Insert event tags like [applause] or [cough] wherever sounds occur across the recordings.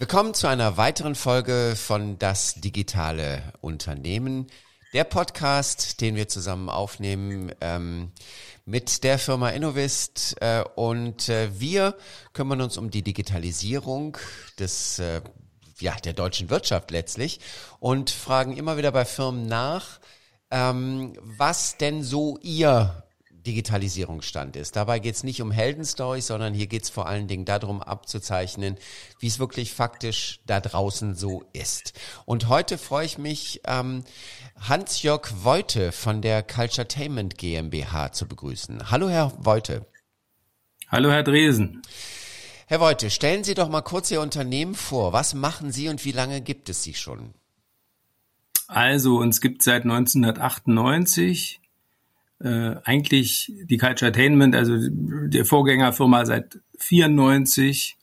Willkommen zu einer weiteren Folge von Das digitale Unternehmen. Der Podcast, den wir zusammen aufnehmen ähm, mit der Firma Innovist. Äh, und äh, wir kümmern uns um die Digitalisierung des, äh, ja, der deutschen Wirtschaft letztlich und fragen immer wieder bei Firmen nach, ähm, was denn so ihr Digitalisierungsstand ist. Dabei geht es nicht um Heldenstories, sondern hier geht es vor allen Dingen darum abzuzeichnen, wie es wirklich faktisch da draußen so ist. Und heute freue ich mich, ähm, Hans-Jörg Voite von der Culturetainment GmbH zu begrüßen. Hallo, Herr Voite. Hallo, Herr Dresen. Herr Voite, stellen Sie doch mal kurz Ihr Unternehmen vor. Was machen Sie und wie lange gibt es Sie schon? Also, uns gibt seit 1998 äh, eigentlich die Culture Attainment, also der Vorgängerfirma seit 94.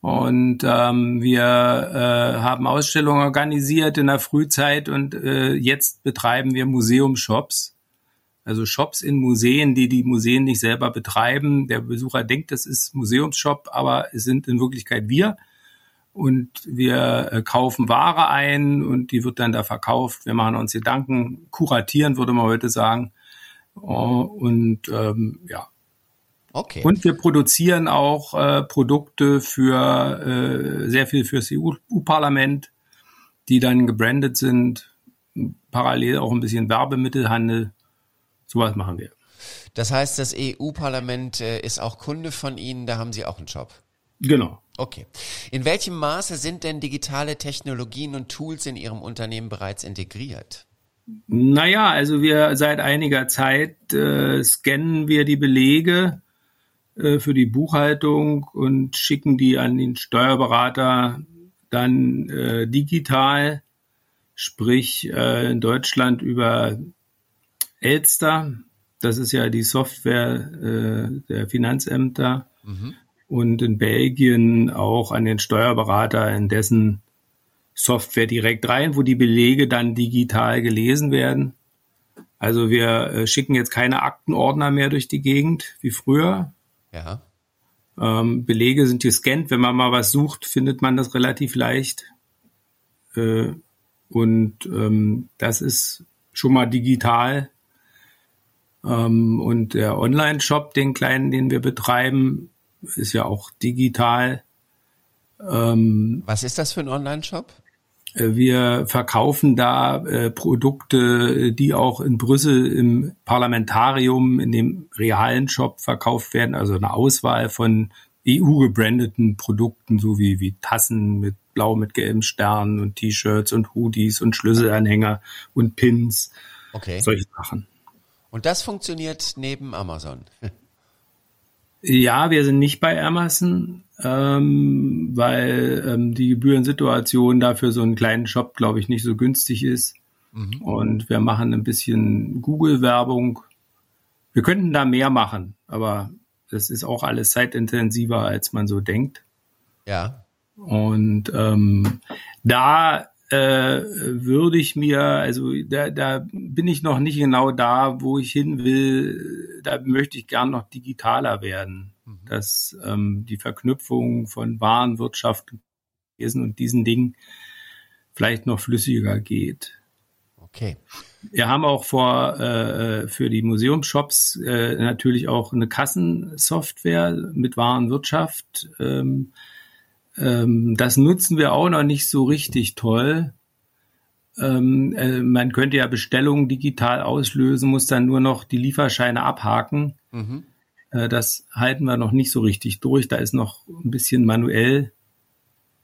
Und ähm, wir äh, haben Ausstellungen organisiert in der Frühzeit und äh, jetzt betreiben wir Museumshops. Also Shops in Museen, die die Museen nicht selber betreiben. Der Besucher denkt, das ist Museumsshop, aber es sind in Wirklichkeit wir. Und wir äh, kaufen Ware ein und die wird dann da verkauft. Wir machen uns Gedanken, kuratieren, würde man heute sagen und ähm, ja. Okay. Und wir produzieren auch äh, Produkte für äh, sehr viel fürs EU-Parlament, die dann gebrandet sind, parallel auch ein bisschen Werbemittelhandel. Sowas machen wir. Das heißt, das EU-Parlament äh, ist auch Kunde von Ihnen, da haben Sie auch einen Job. Genau. Okay. In welchem Maße sind denn digitale Technologien und Tools in Ihrem Unternehmen bereits integriert? Naja, also wir seit einiger Zeit äh, scannen wir die Belege äh, für die Buchhaltung und schicken die an den Steuerberater dann äh, digital, sprich äh, in Deutschland über Elster. Das ist ja die Software äh, der Finanzämter. Mhm. Und in Belgien auch an den Steuerberater in dessen Software direkt rein, wo die Belege dann digital gelesen werden. Also wir äh, schicken jetzt keine Aktenordner mehr durch die Gegend wie früher. Ja. Ähm, Belege sind gescannt. Wenn man mal was sucht, findet man das relativ leicht. Äh, und ähm, das ist schon mal digital. Ähm, und der Online-Shop, den kleinen, den wir betreiben, ist ja auch digital. Ähm, was ist das für ein Online-Shop? Äh, wir verkaufen da äh, Produkte, die auch in Brüssel im Parlamentarium, in dem realen Shop verkauft werden, also eine Auswahl von EU-gebrandeten Produkten, so wie, wie Tassen mit blau mit gelben Sternen und T-Shirts und Hoodies und Schlüsselanhänger und Pins. Okay. Solche Sachen. Und das funktioniert neben Amazon. [laughs] Ja, wir sind nicht bei Amazon, ähm, weil ähm, die Gebührensituation dafür so einen kleinen Shop, glaube ich, nicht so günstig ist. Mhm. Und wir machen ein bisschen Google-Werbung. Wir könnten da mehr machen, aber das ist auch alles zeitintensiver, als man so denkt. Ja. Und ähm, da äh, würde ich mir, also da, da bin ich noch nicht genau da, wo ich hin will. Da möchte ich gern noch digitaler werden, mhm. dass ähm, die Verknüpfung von Warenwirtschaft und diesen Dingen vielleicht noch flüssiger geht. Okay. Wir haben auch vor äh, für die Museumshops äh, natürlich auch eine Kassensoftware mit Warenwirtschaft. Ähm, ähm, das nutzen wir auch noch nicht so richtig toll. Ähm, äh, man könnte ja Bestellungen digital auslösen, muss dann nur noch die Lieferscheine abhaken. Mhm. Äh, das halten wir noch nicht so richtig durch. Da ist noch ein bisschen manuell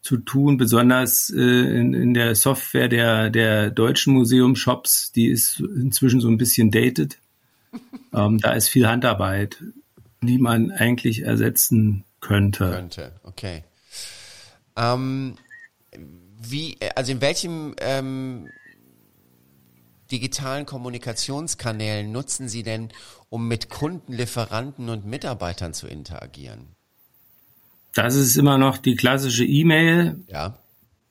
zu tun, besonders äh, in, in, der Software der, der deutschen Museumshops. Die ist inzwischen so ein bisschen dated. [laughs] ähm, da ist viel Handarbeit, die man eigentlich ersetzen könnte. Könnte, okay. Ähm, wie, also in welchem ähm, digitalen Kommunikationskanälen nutzen Sie denn, um mit Kunden, Lieferanten und Mitarbeitern zu interagieren? Das ist immer noch die klassische E-Mail. Ja.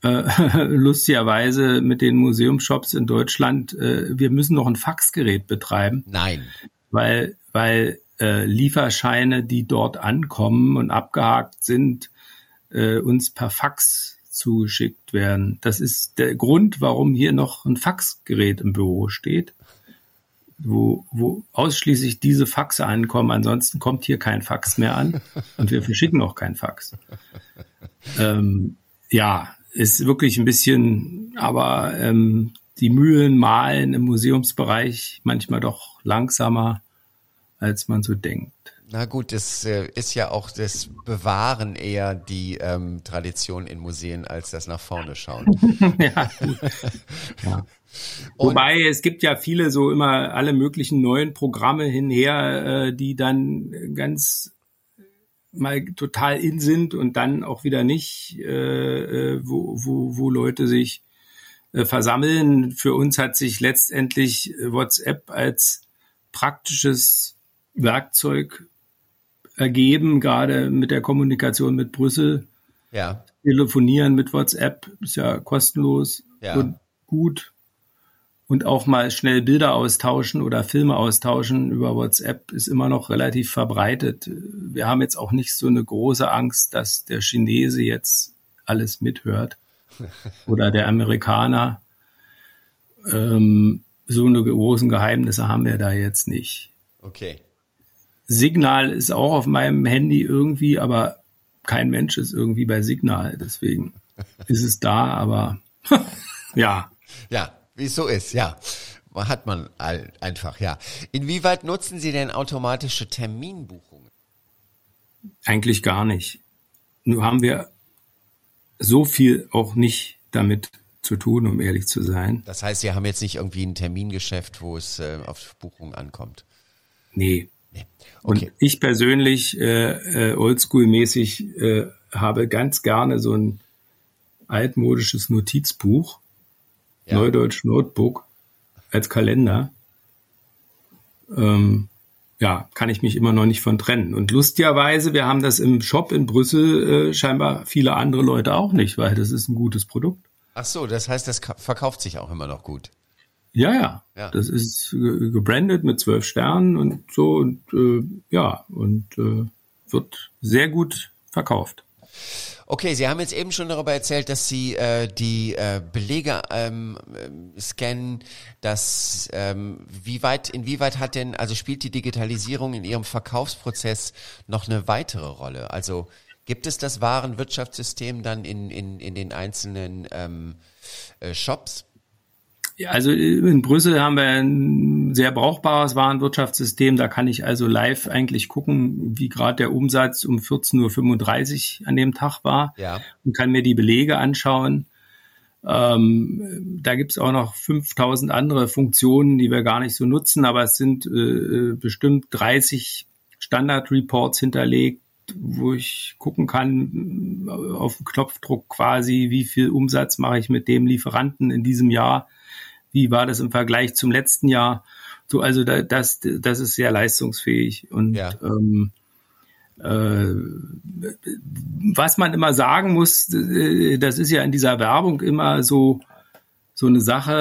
Äh, [laughs] lustigerweise mit den Museumshops in Deutschland, äh, wir müssen noch ein Faxgerät betreiben. Nein. Weil, weil äh, Lieferscheine, die dort ankommen und abgehakt sind, äh, uns per Fax zugeschickt werden. Das ist der Grund, warum hier noch ein Faxgerät im Büro steht, wo, wo ausschließlich diese Faxe ankommen. Ansonsten kommt hier kein Fax mehr an und wir verschicken auch kein Fax. Ähm, ja, ist wirklich ein bisschen, aber ähm, die Mühlen malen im Museumsbereich manchmal doch langsamer, als man so denkt. Na gut, das äh, ist ja auch das Bewahren eher die ähm, Tradition in Museen als das nach vorne schauen. [laughs] ja, ja. [laughs] Wobei es gibt ja viele so immer alle möglichen neuen Programme hinher, äh, die dann ganz mal total in sind und dann auch wieder nicht, äh, äh wo, wo, wo Leute sich äh, versammeln. Für uns hat sich letztendlich WhatsApp als praktisches Werkzeug ergeben, gerade mit der Kommunikation mit Brüssel. Ja. Telefonieren mit WhatsApp ist ja kostenlos ja. und gut. Und auch mal schnell Bilder austauschen oder Filme austauschen über WhatsApp ist immer noch relativ verbreitet. Wir haben jetzt auch nicht so eine große Angst, dass der Chinese jetzt alles mithört [laughs] oder der Amerikaner. Ähm, so eine großen Geheimnisse haben wir da jetzt nicht. Okay. Signal ist auch auf meinem Handy irgendwie, aber kein Mensch ist irgendwie bei Signal. Deswegen ist es da, aber [laughs] ja. Ja, wie es so ist, ja. Hat man einfach, ja. Inwieweit nutzen Sie denn automatische Terminbuchungen? Eigentlich gar nicht. Nur haben wir so viel auch nicht damit zu tun, um ehrlich zu sein. Das heißt, Sie haben jetzt nicht irgendwie ein Termingeschäft, wo es äh, auf Buchung ankommt? Nee, Nee. Okay. Und ich persönlich, äh, äh, oldschool-mäßig, äh, habe ganz gerne so ein altmodisches Notizbuch, ja. Neudeutsch Notebook, als Kalender. Ähm, ja, kann ich mich immer noch nicht von trennen. Und lustigerweise, wir haben das im Shop in Brüssel äh, scheinbar viele andere Leute auch nicht, weil das ist ein gutes Produkt. Ach so, das heißt, das verkauft sich auch immer noch gut. Ja, ja, ja. Das ist gebrandet mit zwölf Sternen und so und äh, ja, und äh, wird sehr gut verkauft. Okay, Sie haben jetzt eben schon darüber erzählt, dass Sie äh, die äh, Belege ähm, äh, scannen. Dass ähm, wie weit, inwieweit hat denn, also spielt die Digitalisierung in Ihrem Verkaufsprozess noch eine weitere Rolle? Also gibt es das Warenwirtschaftssystem dann in in in den einzelnen ähm, äh, Shops? Ja, also in Brüssel haben wir ein sehr brauchbares Warenwirtschaftssystem. Da kann ich also live eigentlich gucken, wie gerade der Umsatz um 14.35 Uhr an dem Tag war ja. und kann mir die Belege anschauen. Ähm, da gibt's auch noch 5000 andere Funktionen, die wir gar nicht so nutzen, aber es sind äh, bestimmt 30 Standard-Reports hinterlegt, wo ich gucken kann, auf Knopfdruck quasi, wie viel Umsatz mache ich mit dem Lieferanten in diesem Jahr wie war das im Vergleich zum letzten Jahr. So, also da, das, das ist sehr leistungsfähig. Und ja. ähm, äh, was man immer sagen muss, äh, das ist ja in dieser Werbung immer so, so eine Sache,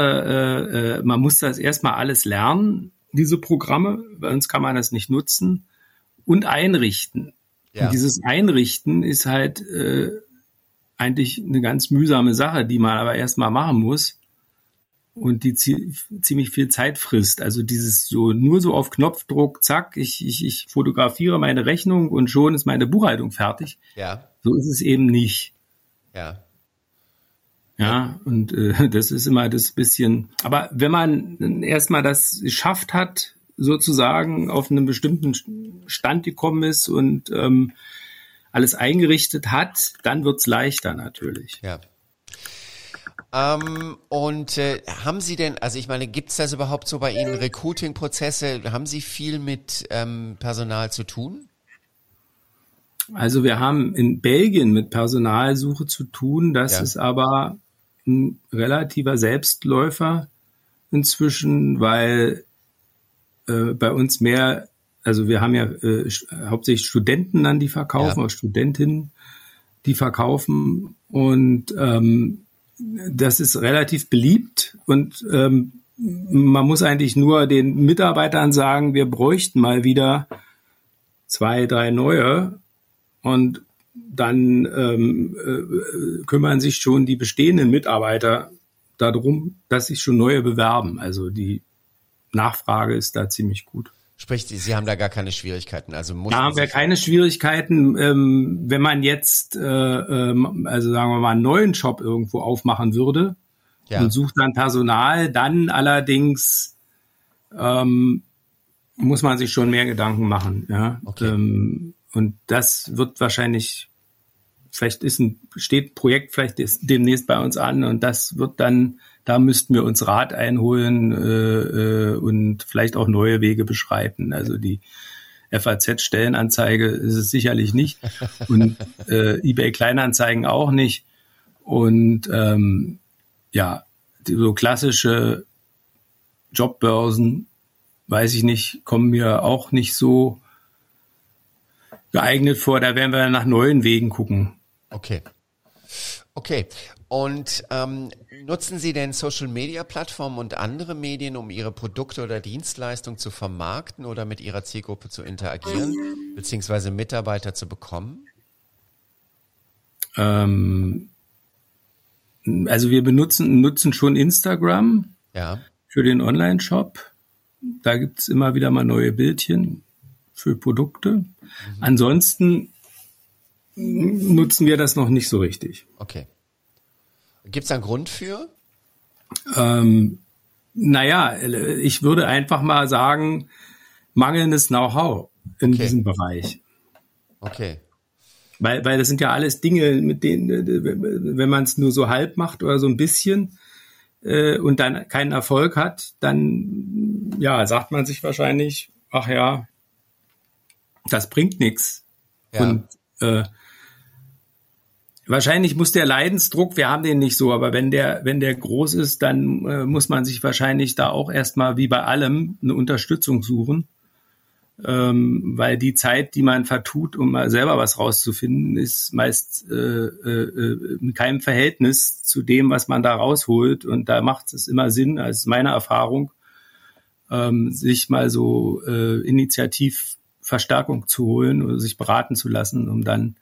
äh, äh, man muss das erstmal alles lernen, diese Programme, bei uns kann man das nicht nutzen, und einrichten. Ja. Und dieses Einrichten ist halt äh, eigentlich eine ganz mühsame Sache, die man aber erstmal machen muss und die ziemlich viel Zeit frisst. Also dieses so nur so auf Knopfdruck, zack, ich, ich, ich fotografiere meine Rechnung und schon ist meine Buchhaltung fertig. Ja. So ist es eben nicht. Ja. Ja, und äh, [laughs] das ist immer das bisschen. Aber wenn man erstmal das geschafft hat, sozusagen auf einem bestimmten Stand gekommen ist und ähm, alles eingerichtet hat, dann wird's leichter natürlich. Ja. Ähm, und äh, haben Sie denn, also ich meine, gibt es das überhaupt so bei Ihnen, Recruiting-Prozesse? Haben Sie viel mit ähm, Personal zu tun? Also wir haben in Belgien mit Personalsuche zu tun. Das ja. ist aber ein relativer Selbstläufer inzwischen, weil äh, bei uns mehr, also wir haben ja äh, hauptsächlich Studenten dann, die verkaufen, ja. oder Studentinnen, die verkaufen. Und ähm, das ist relativ beliebt und ähm, man muss eigentlich nur den Mitarbeitern sagen, wir bräuchten mal wieder zwei, drei neue und dann ähm, äh, kümmern sich schon die bestehenden Mitarbeiter darum, dass sich schon neue bewerben. Also die Nachfrage ist da ziemlich gut. Sprich, Sie haben da gar keine Schwierigkeiten. Also da haben wir keine Schwierigkeiten. Ähm, wenn man jetzt, äh, ähm, also sagen wir mal, einen neuen Job irgendwo aufmachen würde ja. und sucht dann Personal, dann allerdings ähm, muss man sich schon mehr Gedanken machen. Ja? Okay. Ähm, und das wird wahrscheinlich, vielleicht ist ein, steht ein Projekt vielleicht ist demnächst bei uns an und das wird dann da müssten wir uns Rat einholen äh, äh, und vielleicht auch neue Wege beschreiten. Also die FAZ-Stellenanzeige ist es sicherlich nicht [laughs] und äh, eBay Kleinanzeigen auch nicht. Und ähm, ja, so klassische Jobbörsen, weiß ich nicht, kommen mir auch nicht so geeignet vor. Da werden wir nach neuen Wegen gucken. Okay. Okay. Und ähm, nutzen Sie denn Social-Media-Plattformen und andere Medien, um Ihre Produkte oder Dienstleistungen zu vermarkten oder mit Ihrer Zielgruppe zu interagieren, beziehungsweise Mitarbeiter zu bekommen? Ähm, also wir benutzen nutzen schon Instagram ja. für den Online-Shop. Da gibt es immer wieder mal neue Bildchen für Produkte. Mhm. Ansonsten nutzen wir das noch nicht so richtig. Okay. Gibt es einen Grund für? Ähm, naja, ich würde einfach mal sagen, mangelndes Know-how in okay. diesem Bereich. Okay. Weil, weil das sind ja alles Dinge, mit denen, wenn man es nur so halb macht oder so ein bisschen äh, und dann keinen Erfolg hat, dann ja, sagt man sich wahrscheinlich, ach ja, das bringt nichts. Ja. Und äh, Wahrscheinlich muss der Leidensdruck, wir haben den nicht so, aber wenn der, wenn der groß ist, dann äh, muss man sich wahrscheinlich da auch erstmal wie bei allem eine Unterstützung suchen. Ähm, weil die Zeit, die man vertut, um mal selber was rauszufinden, ist meist äh, äh, in keinem Verhältnis zu dem, was man da rausholt. Und da macht es immer Sinn, als meine Erfahrung, ähm, sich mal so äh, Initiativverstärkung zu holen oder sich beraten zu lassen, um dann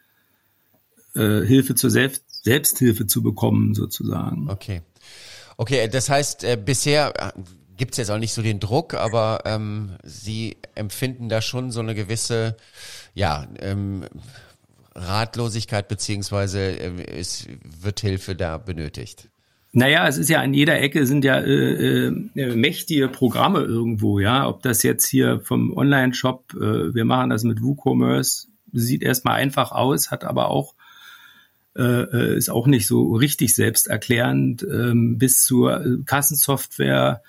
äh, Hilfe zur Selbst Selbsthilfe zu bekommen, sozusagen. Okay. Okay, das heißt, äh, bisher äh, gibt es jetzt auch nicht so den Druck, aber ähm, Sie empfinden da schon so eine gewisse, ja, ähm, Ratlosigkeit beziehungsweise äh, es wird Hilfe da benötigt. Naja, es ist ja an jeder Ecke sind ja äh, äh, mächtige Programme irgendwo, ja. Ob das jetzt hier vom Online-Shop, äh, wir machen das mit WooCommerce, sieht erstmal einfach aus, hat aber auch äh, äh, ist auch nicht so richtig selbsterklärend, ähm, bis zur Kassensoftware,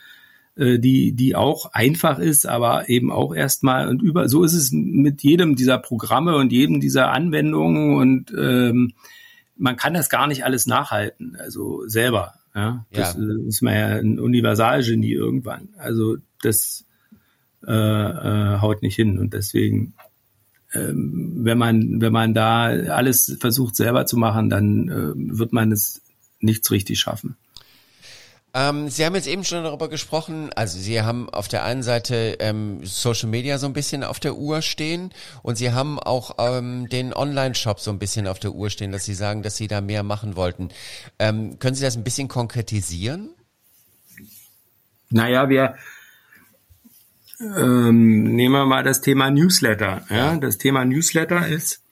äh, die, die auch einfach ist, aber eben auch erstmal und über, so ist es mit jedem dieser Programme und jedem dieser Anwendungen und ähm, man kann das gar nicht alles nachhalten, also selber. Ja, das ja. ist man ja ein Universalgenie irgendwann. Also das äh, äh, haut nicht hin und deswegen ähm, wenn man, wenn man da alles versucht selber zu machen, dann äh, wird man es nichts richtig schaffen. Ähm, Sie haben jetzt eben schon darüber gesprochen, also Sie haben auf der einen Seite ähm, Social Media so ein bisschen auf der Uhr stehen und Sie haben auch ähm, den Online-Shop so ein bisschen auf der Uhr stehen, dass Sie sagen, dass Sie da mehr machen wollten. Ähm, können Sie das ein bisschen konkretisieren? Naja, wir, ähm, nehmen wir mal das Thema Newsletter. Ja, das Thema Newsletter ist,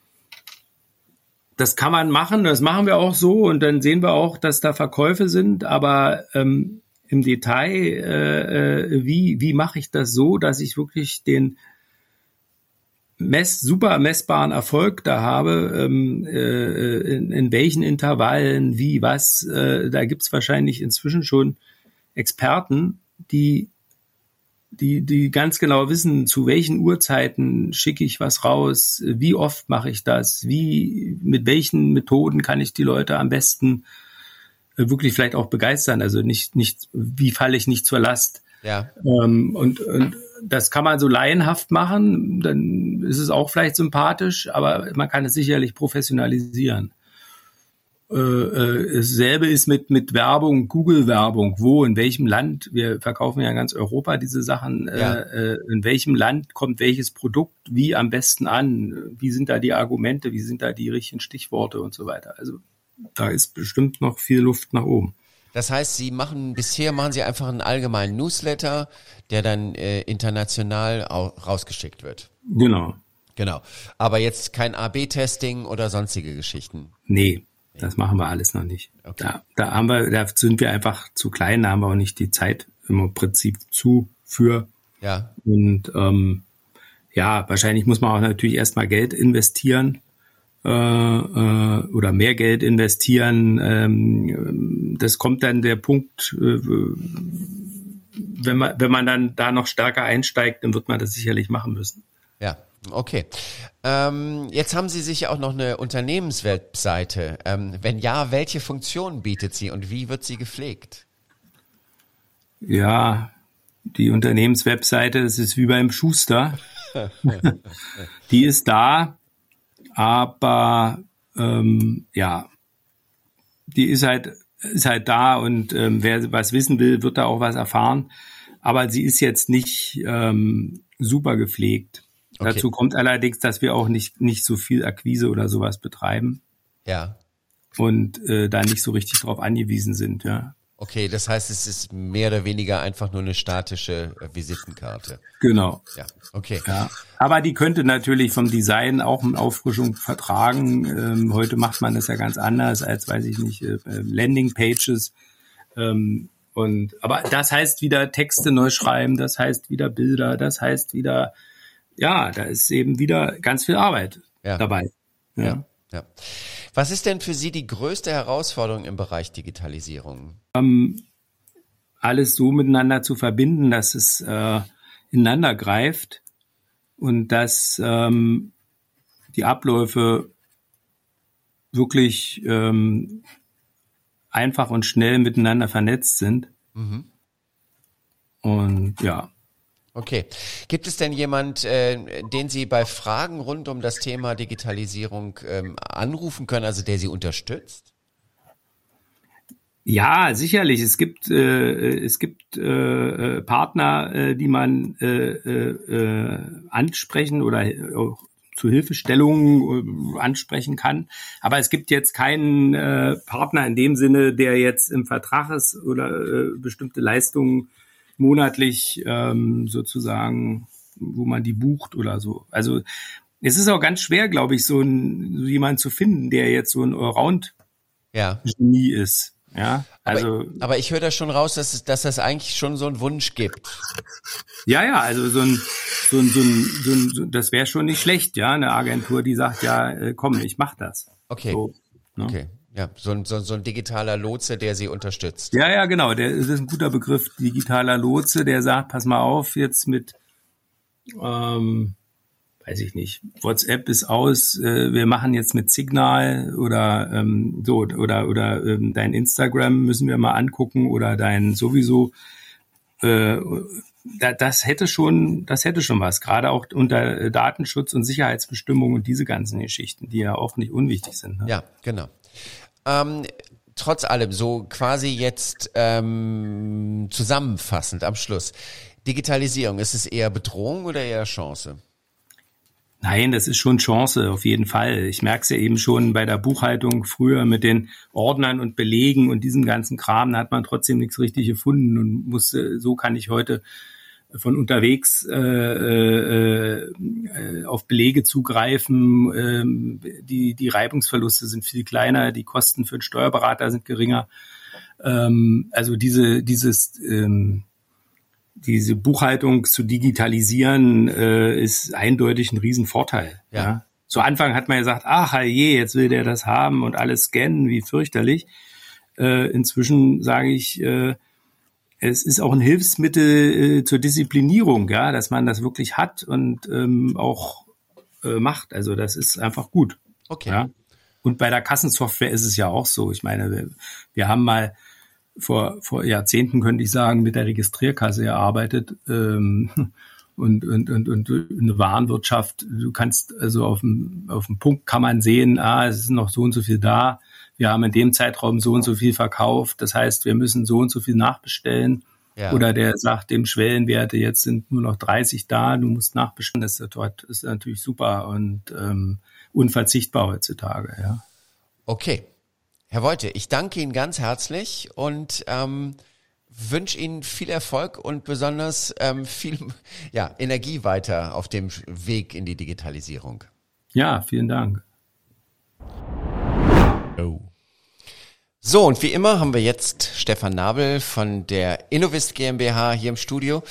das kann man machen, das machen wir auch so und dann sehen wir auch, dass da Verkäufe sind, aber ähm, im Detail, äh, äh wie, wie mache ich das so, dass ich wirklich den mess, super messbaren Erfolg da habe, ähm, äh, in, in welchen Intervallen, wie, was, äh, da gibt's wahrscheinlich inzwischen schon Experten, die die, die ganz genau wissen, zu welchen Uhrzeiten schicke ich was raus, wie oft mache ich das, wie, mit welchen Methoden kann ich die Leute am besten äh, wirklich vielleicht auch begeistern. Also nicht, nicht, wie falle ich nicht zur Last. Ja. Ähm, und, und das kann man so laienhaft machen, dann ist es auch vielleicht sympathisch, aber man kann es sicherlich professionalisieren. Äh, äh, dasselbe ist mit, mit Werbung, Google-Werbung. Wo, in welchem Land? Wir verkaufen ja in ganz Europa diese Sachen. Äh, ja. Äh, in welchem Land kommt welches Produkt wie am besten an? Wie sind da die Argumente? Wie sind da die richtigen Stichworte und so weiter? Also da ist bestimmt noch viel Luft nach oben. Das heißt, Sie machen bisher machen Sie einfach einen allgemeinen Newsletter, der dann äh, international rausgeschickt wird. Genau. Genau. Aber jetzt kein AB-Testing oder sonstige Geschichten. Nee, das machen wir alles noch nicht. Okay. Da, da haben wir, da sind wir einfach zu klein, da haben wir auch nicht die Zeit im Prinzip zu für. Ja. Und ähm, ja, wahrscheinlich muss man auch natürlich erstmal Geld investieren äh, äh, oder mehr Geld investieren. Ähm, das kommt dann der Punkt, äh, wenn man, wenn man dann da noch stärker einsteigt, dann wird man das sicherlich machen müssen. Ja, okay. Ähm, jetzt haben Sie sich auch noch eine Unternehmenswebseite. Ähm, wenn ja, welche Funktionen bietet sie und wie wird sie gepflegt? Ja, die Unternehmenswebseite, das ist wie beim Schuster. [laughs] die ist da, aber ähm, ja, die ist halt ist halt da und ähm, wer was wissen will, wird da auch was erfahren. Aber sie ist jetzt nicht ähm, super gepflegt. Okay. Dazu kommt allerdings, dass wir auch nicht, nicht so viel Akquise oder sowas betreiben. Ja. Und äh, da nicht so richtig drauf angewiesen sind, ja. Okay, das heißt, es ist mehr oder weniger einfach nur eine statische äh, Visitenkarte. Genau. Ja, okay. Ja. Aber die könnte natürlich vom Design auch eine Auffrischung vertragen. Ähm, heute macht man das ja ganz anders als, weiß ich nicht, äh, äh Landingpages. Ähm, und aber das heißt wieder Texte neu schreiben, das heißt wieder Bilder, das heißt wieder ja, da ist eben wieder ganz viel Arbeit ja. dabei. Ja. ja. ja. Was ist denn für Sie die größte Herausforderung im Bereich Digitalisierung? Ähm, alles so miteinander zu verbinden, dass es äh, ineinander greift und dass ähm, die Abläufe wirklich ähm, einfach und schnell miteinander vernetzt sind. Mhm. Und ja, Okay. Gibt es denn jemand, äh, den Sie bei Fragen rund um das Thema Digitalisierung ähm, anrufen können, also der Sie unterstützt? Ja, sicherlich. Es gibt äh, es gibt äh, äh Partner, äh, die man äh, äh, ansprechen oder auch zu Hilfestellungen ansprechen kann. Aber es gibt jetzt keinen äh, Partner in dem Sinne, der jetzt im Vertrag ist oder äh, bestimmte Leistungen monatlich ähm, sozusagen, wo man die bucht oder so. Also es ist auch ganz schwer, glaube ich, so, ein, so jemanden zu finden, der jetzt so ein Allround-Genie ja. ist. Ja, also. Aber, aber ich höre da schon raus, dass es, dass das eigentlich schon so einen Wunsch gibt. Ja, ja, also so ein, so ein, so ein, so ein so, das wäre schon nicht schlecht, ja, eine Agentur, die sagt, ja, äh, komm, ich mach das. Okay. So, ne? Okay. Ja, so ein, so, so ein digitaler Lotse, der sie unterstützt. Ja, ja, genau. Der das ist ein guter Begriff, digitaler Lotse, der sagt, pass mal auf, jetzt mit, ähm, weiß ich nicht, WhatsApp ist aus, äh, wir machen jetzt mit Signal oder ähm, so oder oder ähm, dein Instagram müssen wir mal angucken oder dein sowieso. Äh, das hätte schon, das hätte schon was, gerade auch unter Datenschutz und Sicherheitsbestimmungen und diese ganzen Geschichten, die ja auch nicht unwichtig sind. Ne? Ja, genau. Ähm, trotz allem, so quasi jetzt ähm, zusammenfassend am Schluss. Digitalisierung, ist es eher Bedrohung oder eher Chance? Nein, das ist schon Chance, auf jeden Fall. Ich merke es ja eben schon bei der Buchhaltung früher mit den Ordnern und Belegen und diesem ganzen Kram, da hat man trotzdem nichts richtig gefunden und musste, so kann ich heute von unterwegs äh, äh, äh, auf Belege zugreifen. Ähm, die, die Reibungsverluste sind viel kleiner, die Kosten für den Steuerberater sind geringer. Ähm, also diese, dieses, ähm, diese Buchhaltung zu digitalisieren äh, ist eindeutig ein Riesenvorteil. Ja. ja. Zu Anfang hat man gesagt, ach je, jetzt will der das haben und alles scannen, wie fürchterlich. Äh, inzwischen sage ich, äh, es ist auch ein Hilfsmittel äh, zur Disziplinierung, ja, dass man das wirklich hat und ähm, auch äh, macht. Also das ist einfach gut. Okay. Ja? Und bei der Kassensoftware ist es ja auch so. Ich meine, wir, wir haben mal vor, vor Jahrzehnten, könnte ich sagen, mit der Registrierkasse erarbeitet. Ähm, [laughs] und, und, und, und eine Warenwirtschaft, du kannst also auf dem, auf dem Punkt kann man sehen, ah, es ist noch so und so viel da wir haben in dem Zeitraum so und so viel verkauft. Das heißt, wir müssen so und so viel nachbestellen. Ja. Oder der sagt dem Schwellenwerte, jetzt sind nur noch 30 da, du musst nachbestellen. Das ist natürlich super und ähm, unverzichtbar heutzutage. Ja. Okay. Herr Wolte, ich danke Ihnen ganz herzlich und ähm, wünsche Ihnen viel Erfolg und besonders ähm, viel [laughs] ja, Energie weiter auf dem Weg in die Digitalisierung. Ja, vielen Dank. Oh. So, und wie immer haben wir jetzt Stefan Nabel von der Innovist GmbH hier im Studio.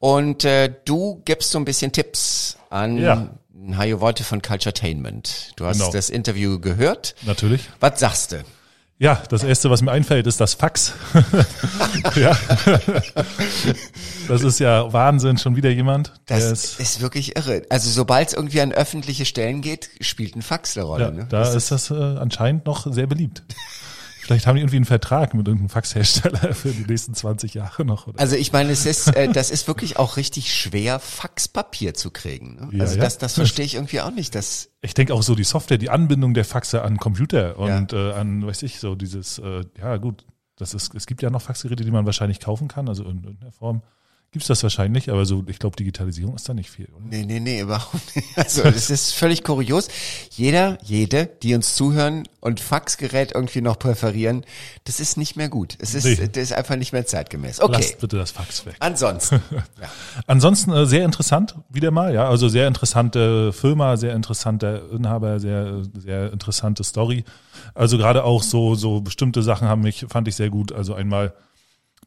Und äh, du gibst so ein bisschen Tipps an ja. Hajo Wolte von Culturetainment. Du hast genau. das Interview gehört. Natürlich. Was sagst du? Ja, das erste, was mir einfällt, ist das Fax. [laughs] ja. Das ist ja Wahnsinn, schon wieder jemand. Das ist, ist, wirklich irre. Also sobald es irgendwie an öffentliche Stellen geht, spielt ein Fax eine Rolle. Ja, ne? Da das ist das äh, anscheinend noch sehr beliebt. Vielleicht haben die irgendwie einen Vertrag mit irgendeinem Faxhersteller [laughs] für die nächsten 20 Jahre noch. Oder? Also ich meine, es ist, äh, das ist wirklich auch richtig schwer, Faxpapier zu kriegen. Ne? Ja, also ja. das, das verstehe ich irgendwie auch nicht. Dass ich denke auch so die Software, die Anbindung der Faxe an Computer und ja. äh, an, weiß ich, so dieses, äh, ja gut, das ist, es gibt ja noch Faxgeräte, die man wahrscheinlich kaufen kann, also in irgendeiner Form gibt's das wahrscheinlich, aber so, ich glaube, Digitalisierung ist da nicht viel. Oder? Nee, nee, nee, [laughs] überhaupt nicht. Also das ist völlig kurios. Jeder, jede, die uns zuhören und Faxgerät irgendwie noch präferieren, das ist nicht mehr gut. Es ist, nee. das ist einfach nicht mehr zeitgemäß. Okay. Lasst bitte das Fax weg. Ansonsten. [laughs] ja. Ansonsten äh, sehr interessant, wieder mal, ja. Also sehr interessante Firma, sehr interessanter Inhaber, sehr, sehr interessante Story. Also gerade auch so, so bestimmte Sachen haben mich, fand ich sehr gut. Also einmal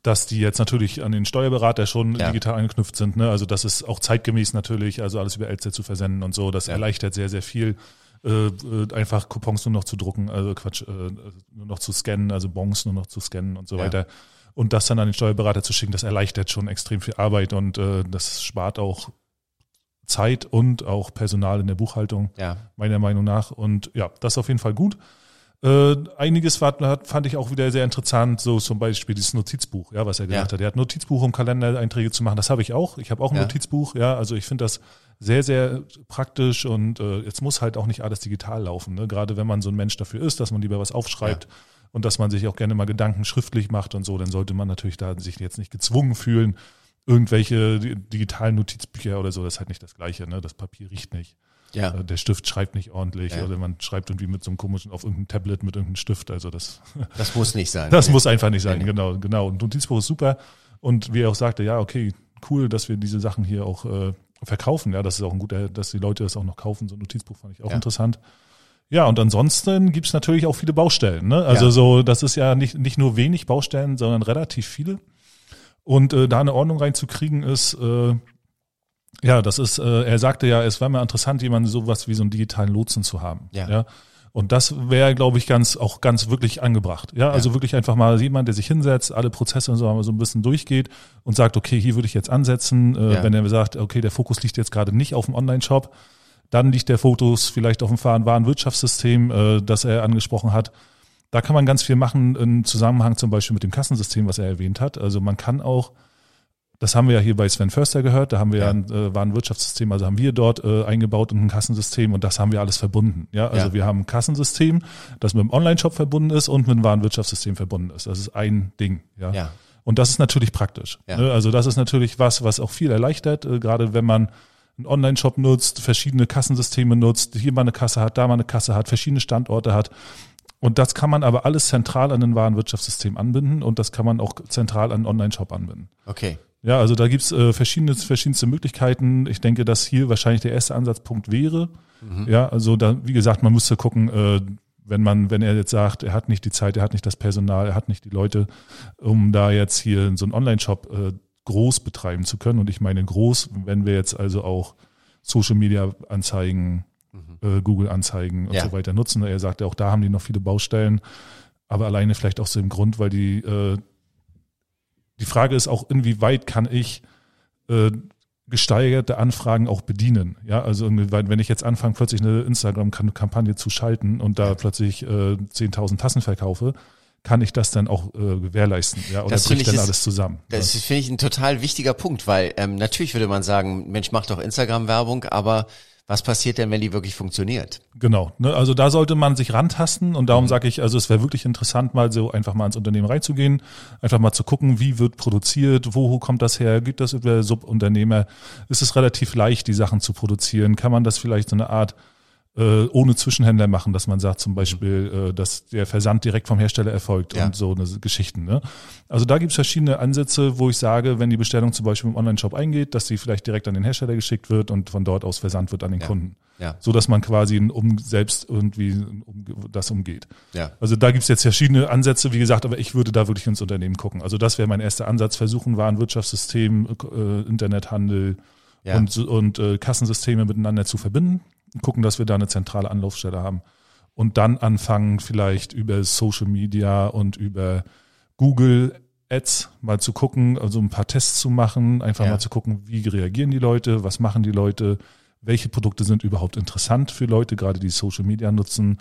dass die jetzt natürlich an den Steuerberater schon ja. digital angeknüpft sind. Ne? Also das ist auch zeitgemäß natürlich, also alles über LZ zu versenden und so. Das ja. erleichtert sehr, sehr viel. Äh, äh, einfach Coupons nur noch zu drucken, also Quatsch, äh, nur noch zu scannen, also Bons nur noch zu scannen und so ja. weiter. Und das dann an den Steuerberater zu schicken, das erleichtert schon extrem viel Arbeit und äh, das spart auch Zeit und auch Personal in der Buchhaltung, meiner Meinung nach. Und ja, das ist auf jeden Fall gut. Äh, einiges war, fand ich auch wieder sehr interessant, so zum Beispiel dieses Notizbuch, ja, was er gemacht ja. hat. Er hat Notizbuch, um Kalendereinträge zu machen. Das habe ich auch. Ich habe auch ein ja. Notizbuch, ja. Also ich finde das sehr, sehr praktisch und äh, jetzt muss halt auch nicht alles digital laufen. Ne? Gerade wenn man so ein Mensch dafür ist, dass man lieber was aufschreibt ja. und dass man sich auch gerne mal Gedanken schriftlich macht und so, dann sollte man natürlich da sich jetzt nicht gezwungen fühlen, irgendwelche digitalen Notizbücher oder so, das ist halt nicht das Gleiche, ne? Das Papier riecht nicht. Ja. Äh, der Stift schreibt nicht ordentlich ja. oder man schreibt irgendwie mit so einem komischen auf irgendeinem Tablet mit irgendeinem Stift. Also das. [laughs] Das muss nicht sein. Das muss einfach nicht sein, genau, genau. Und Notizbuch ist super. Und wie er auch sagte, ja, okay, cool, dass wir diese Sachen hier auch äh, verkaufen. Ja, das ist auch ein guter, dass die Leute das auch noch kaufen. So ein Notizbuch fand ich auch ja. interessant. Ja, und ansonsten gibt's natürlich auch viele Baustellen. Ne? Also ja. so, das ist ja nicht, nicht nur wenig Baustellen, sondern relativ viele. Und äh, da eine Ordnung reinzukriegen ist, äh, ja, das ist, äh, er sagte ja, es wäre mal interessant, jemanden sowas wie so einen digitalen Lotsen zu haben. Ja. ja? Und das wäre, glaube ich, ganz, auch ganz wirklich angebracht. Ja, also ja. wirklich einfach mal jemand, der sich hinsetzt, alle Prozesse und so, so ein bisschen durchgeht und sagt, okay, hier würde ich jetzt ansetzen. Äh, ja. Wenn er sagt, okay, der Fokus liegt jetzt gerade nicht auf dem Online-Shop, dann liegt der Fokus vielleicht auf dem Warenwirtschaftssystem, äh, das er angesprochen hat. Da kann man ganz viel machen im Zusammenhang zum Beispiel mit dem Kassensystem, was er erwähnt hat. Also man kann auch das haben wir ja hier bei Sven Förster gehört. Da haben wir ja, ein äh, Warenwirtschaftssystem, also haben wir dort äh, eingebaut und ein Kassensystem und das haben wir alles verbunden. Ja, also ja. wir haben ein Kassensystem, das mit dem Online-Shop verbunden ist und mit dem Warenwirtschaftssystem verbunden ist. Das ist ein Ding. Ja. ja. Und das ist natürlich praktisch. Ja. Ne? Also das ist natürlich was, was auch viel erleichtert, äh, gerade wenn man einen Online-Shop nutzt, verschiedene Kassensysteme nutzt, hier mal eine Kasse hat, da mal eine Kasse hat, verschiedene Standorte hat. Und das kann man aber alles zentral an ein Warenwirtschaftssystem anbinden und das kann man auch zentral an einen Online-Shop anbinden. Okay. Ja, also da gibt's äh, verschiedene, verschiedenste Möglichkeiten. Ich denke, dass hier wahrscheinlich der erste Ansatzpunkt wäre. Mhm. Ja, also da, wie gesagt, man müsste gucken, äh, wenn man, wenn er jetzt sagt, er hat nicht die Zeit, er hat nicht das Personal, er hat nicht die Leute, um da jetzt hier so einen Online-Shop äh, groß betreiben zu können. Und ich meine groß, wenn wir jetzt also auch Social Media Anzeigen, mhm. äh, Google Anzeigen und ja. so weiter nutzen. Er sagte, auch da haben die noch viele Baustellen, aber alleine vielleicht auch so im Grund, weil die äh, die Frage ist auch, inwieweit kann ich äh, gesteigerte Anfragen auch bedienen. Ja, also wenn ich jetzt anfange, plötzlich eine Instagram-Kampagne zu schalten und da plötzlich äh, 10.000 Tassen verkaufe, kann ich das dann auch äh, gewährleisten? Ja, oder das bricht dann ist, alles zusammen? Das ja. finde ich ein total wichtiger Punkt, weil ähm, natürlich würde man sagen, Mensch, mach doch Instagram-Werbung, aber Was passiert denn, wenn die wirklich funktioniert? Genau. Ne, also da sollte man sich rantasten und darum mhm. sage ich, also es wäre wirklich interessant, mal so einfach mal ins Unternehmen reinzugehen, einfach mal zu gucken, wie wird produziert, wo kommt das her, gibt das über Subunternehmer, ist es relativ leicht, die Sachen zu produzieren, kann man das vielleicht so eine Art äh, ohne Zwischenhändler machen, dass man sagt zum Beispiel, äh, dass der Versand direkt vom Hersteller erfolgt ja. und so eine Geschichten. Ne? Also da gibt es verschiedene Ansätze, wo ich sage, wenn die Bestellung zum Beispiel im Online-Shop eingeht, dass sie vielleicht direkt an den Hersteller geschickt wird und von dort aus versandt wird an den ja. Kunden. Ja. So dass man quasi um, selbst irgendwie um, das umgeht. Ja. Also da gibt es jetzt verschiedene Ansätze, wie gesagt, aber ich würde da wirklich ins Unternehmen gucken. Also das wäre mein erster Ansatz, versuchen Warenwirtschaftssystem, äh, Internethandel ja. und, und äh, Kassensysteme miteinander zu verbinden gucken, dass wir da eine zentrale Anlaufstelle haben und dann anfangen vielleicht über Social Media und über Google Ads mal zu gucken, also ein paar Tests zu machen, einfach ja. mal zu gucken, wie reagieren die Leute, was machen die Leute, welche Produkte sind überhaupt interessant für Leute, gerade die Social Media nutzen,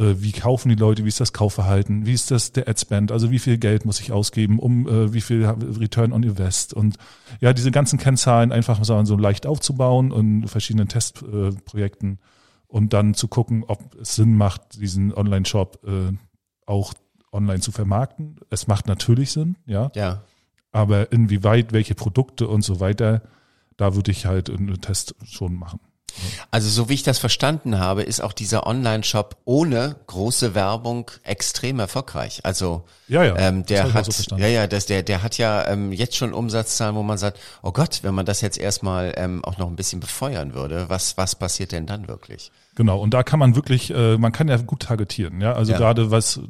wie kaufen die Leute, wie ist das Kaufverhalten, wie ist das der Adspend, also wie viel Geld muss ich ausgeben, um äh, wie viel Return on Invest und ja, diese ganzen Kennzahlen einfach so leicht aufzubauen und verschiedenen Testprojekten und dann zu gucken, ob es Sinn macht, diesen Online-Shop äh, auch online zu vermarkten. Es macht natürlich Sinn, ja. Ja. Aber inwieweit, welche Produkte und so weiter, da würde ich halt einen Test schon machen. Also so wie ich das verstanden habe, ist auch dieser Online-Shop ohne große Werbung extrem erfolgreich. Also ja, ja, ähm, der hat so ja ja das, der der hat ja ähm, jetzt schon Umsatzzahlen, wo man sagt, oh Gott, wenn man das jetzt erstmal ähm, auch noch ein bisschen befeuern würde, was was passiert denn dann wirklich? Genau und da kann man wirklich, äh, man kann ja gut targetieren, ja also ja. gerade was,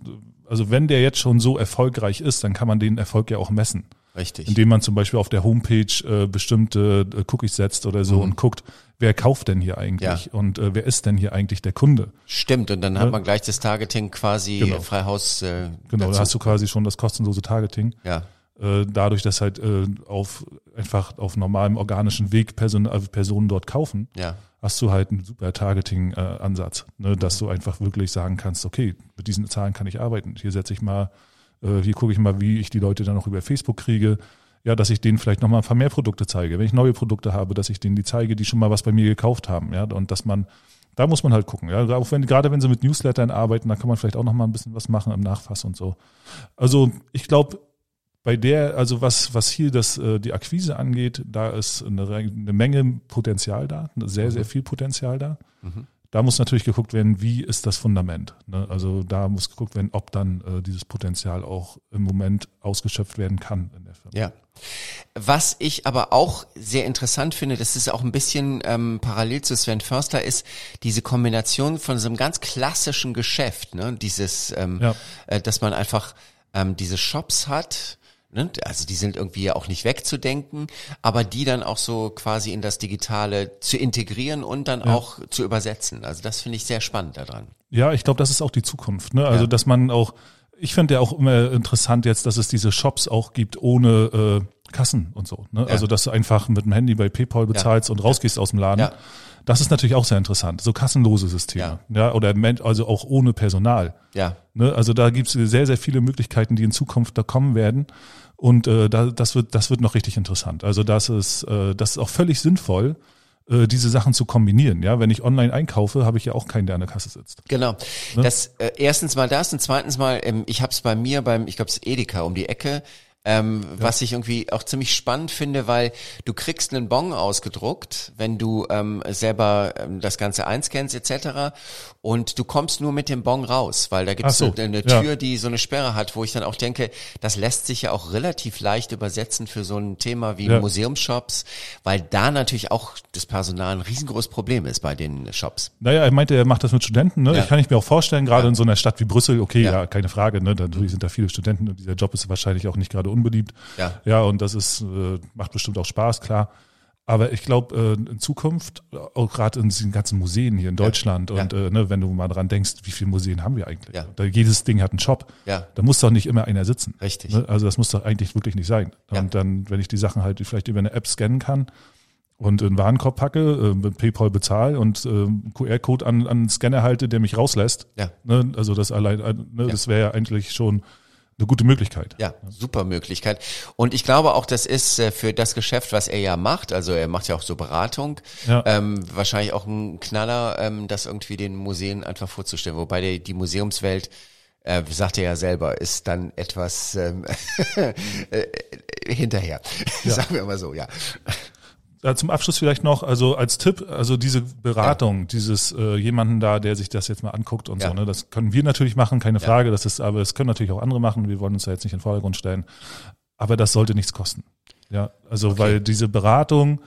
also wenn der jetzt schon so erfolgreich ist, dann kann man den Erfolg ja auch messen. Richtig. Indem man zum Beispiel auf der Homepage äh, bestimmte äh, Cookies setzt oder so mhm. und guckt, wer kauft denn hier eigentlich ja. und äh, wer ist denn hier eigentlich der Kunde. Stimmt, und dann ja. hat man gleich das Targeting quasi genau. frei Haus. Äh, genau, dazu. da hast du quasi schon das kostenlose Targeting. Ja. Äh, dadurch, dass halt äh, auf einfach auf normalem organischen Weg Person, äh, Personen dort kaufen, ja. hast du halt einen super Targeting-Ansatz, äh, ne, dass du einfach wirklich sagen kannst, okay, mit diesen Zahlen kann ich arbeiten. Hier setze ich mal äh, hier gucke ich mal, wie ich die Leute dann noch über Facebook kriege. Ja, dass ich denen vielleicht nochmal ein paar mehr Produkte zeige. Wenn ich neue Produkte habe, dass ich denen die zeige, die schon mal was bei mir gekauft haben. Ja, und dass man, da muss man halt gucken. Ja, auch wenn, gerade wenn sie mit Newslettern arbeiten, da kann man vielleicht auch nochmal ein bisschen was machen im Nachfass und so. Also, ich glaube, bei der, also was, was hier das, äh, die Akquise angeht, da ist eine, eine Menge Potenzial da, sehr, sehr mhm. viel Potenzial da. Mhm. Da muss natürlich geguckt werden, wie ist das Fundament. Ne? Also da muss geguckt werden, ob dann äh, dieses Potenzial auch im Moment ausgeschöpft werden kann in der Firma. Ja. Was ich aber auch sehr interessant finde, das ist auch ein bisschen ähm, parallel zu Sven Förster, ist diese Kombination von so einem ganz klassischen Geschäft, ne? dieses, ähm, ja. äh, dass man einfach ähm, diese Shops hat, Ne? Also die sind irgendwie auch nicht wegzudenken, aber die dann auch so quasi in das Digitale zu integrieren und dann ja. auch zu übersetzen. Also das finde ich sehr spannend daran. Ja, ich glaube, das ist auch die Zukunft. Ne? Also ja. dass man auch, ich finde ja auch immer interessant jetzt, dass es diese Shops auch gibt ohne äh, Kassen und so. Ne? Ja. Also dass du einfach mit dem Handy bei PayPal bezahlst und rausgehst aus dem Laden. Das ist natürlich auch sehr interessant. So kassenlose Systeme. Ja. ja oder also auch ohne Personal. Ja. Ne? Also da gibt es sehr, sehr viele Möglichkeiten, die in Zukunft da kommen werden. Und äh, da, das wird, das wird noch richtig interessant. Also das ist, äh, das ist auch völlig sinnvoll, äh, diese Sachen zu kombinieren. Ja, wenn ich online einkaufe, habe ich ja auch keinen, der an der Kasse sitzt. Genau. Ne? Das äh, erstens mal das und zweitens mal, ähm, ich habe es bei mir beim, ich glaube, es Edeka um die Ecke. Ähm, ja. Was ich irgendwie auch ziemlich spannend finde, weil du kriegst einen Bon ausgedruckt, wenn du ähm, selber ähm, das Ganze einscannst etc. Und du kommst nur mit dem Bon raus, weil da gibt es so, eine Tür, ja. die so eine Sperre hat, wo ich dann auch denke, das lässt sich ja auch relativ leicht übersetzen für so ein Thema wie ja. Museumsshops, weil da natürlich auch das Personal ein riesengroßes Problem ist bei den Shops. Naja, er meinte, er macht das mit Studenten, ne? Ja. Ich kann ich mir auch vorstellen, gerade in so einer Stadt wie Brüssel, okay, ja, keine Frage, ne? Natürlich sind da viele Studenten und dieser Job ist wahrscheinlich auch nicht gerade unbeliebt. Ja. Ja, und das ist, äh, macht bestimmt auch Spaß, klar. Aber ich glaube, äh, in Zukunft, auch gerade in diesen ganzen Museen hier in Deutschland ja. und ja. Äh, ne, wenn du mal dran denkst, wie viele Museen haben wir eigentlich? Ja. Da, jedes Ding hat einen Shop. Ja. Da muss doch nicht immer einer sitzen. Richtig. Ne? Also das muss doch eigentlich wirklich nicht sein. Und dann, wenn ich die Sachen halt vielleicht über eine App scannen kann und in den Warenkorb packe, mit PayPal bezahle und äh, QR-Code an, an einen Scanner halte, der mich rauslässt. Ja. Ne? Also das allein, ne, das wäre ja eigentlich schon eine gute Möglichkeit. Ja, super Möglichkeit. Und ich glaube auch, das ist äh, für das Geschäft, was er ja macht, also er macht ja auch so Beratung, Ja. ähm, wahrscheinlich auch ein Knaller, ähm, das irgendwie den Museen einfach vorzustellen. Wobei die, die Museumswelt, äh, sagt er ja selber, ist dann etwas ähm, [laughs] äh, hinterher. [laughs] Sagen wir mal so, ja. Ja, zum Abschluss vielleicht noch, also als Tipp, also diese Beratung, dieses äh, jemanden da, der sich das jetzt mal anguckt und Ja. so, ne, das können wir natürlich machen, keine Frage, das ist, aber das können natürlich auch andere machen, wir wollen uns da jetzt nicht in den Vordergrund stellen, aber das sollte nichts kosten. Ja, also weil diese Beratung,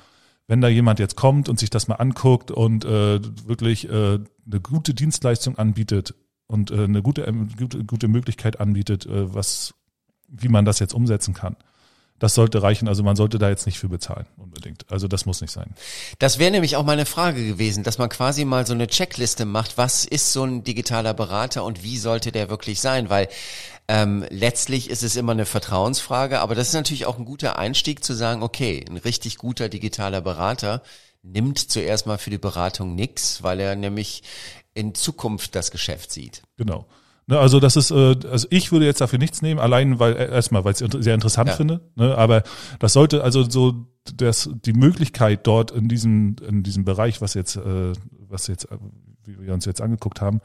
wenn da jemand jetzt kommt und sich das mal anguckt und äh, wirklich äh, eine gute Dienstleistung anbietet und äh, eine gute, ähm, gute, gute Möglichkeit anbietet, äh, was, wie man das jetzt umsetzen kann. Das sollte reichen, also man sollte da jetzt nicht für bezahlen unbedingt. Also das muss nicht sein. Das wäre nämlich auch meine Frage gewesen, dass man quasi mal so eine Checkliste macht, was ist so ein digitaler Berater und wie sollte der wirklich sein? Weil ähm, letztlich ist es immer eine Vertrauensfrage, aber das ist natürlich auch ein guter Einstieg zu sagen, okay, ein richtig guter digitaler Berater nimmt zuerst mal für die Beratung nix, weil er nämlich in Zukunft das Geschäft sieht. Genau. Ne, also das ist, äh, also ich würde jetzt dafür nichts nehmen, allein weil äh, erstmal, weil ich es sehr interessant Ja. finde. Ne, aber das sollte also so das die Möglichkeit dort in diesem in diesem Bereich, was jetzt äh, was jetzt äh, wie wir uns jetzt angeguckt haben,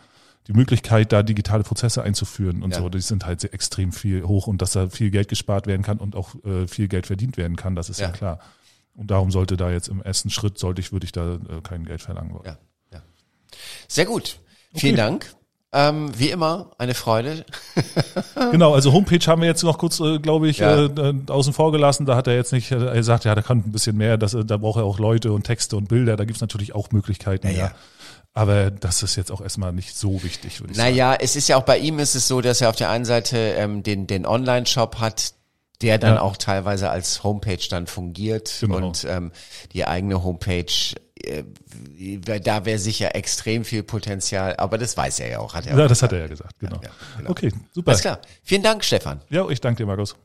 die Möglichkeit, da digitale Prozesse einzuführen und Ja. so, die sind halt sehr extrem viel hoch und dass da viel Geld gespart werden kann und auch äh, viel Geld verdient werden kann, das ist ja, Ja. klar. Und darum sollte da jetzt im ersten Schritt sollte ich würde ich da äh, kein Geld verlangen wollen. Ja, ja. Sehr gut. Vielen Dank. Ähm, wie immer, eine Freude. [laughs] Genau, also Homepage haben wir jetzt noch kurz, äh, glaube ich, Ja. äh, außen vor gelassen. Da hat er jetzt nicht, er sagt, ja, da kann ein bisschen mehr, das, äh, da braucht er auch Leute und Texte und Bilder, da gibt's natürlich auch Möglichkeiten, Ja, ja. Aber das ist jetzt auch erstmal nicht so wichtig, würde ich sagen. Naja, es ist ja auch bei ihm ist es so, dass er auf der einen Seite ähm, den, den Online-Shop hat, der dann Ja. auch teilweise als Homepage dann fungiert Genau. und ähm, die eigene Homepage, da wäre sicher extrem viel Potenzial, aber das weiß er ja auch, hat er Ja, auch das hat gesagt. er ja gesagt, genau. ja, genau. Okay, super. Alles klar. Vielen Dank, Stefan. Ja, ich danke dir, Markus.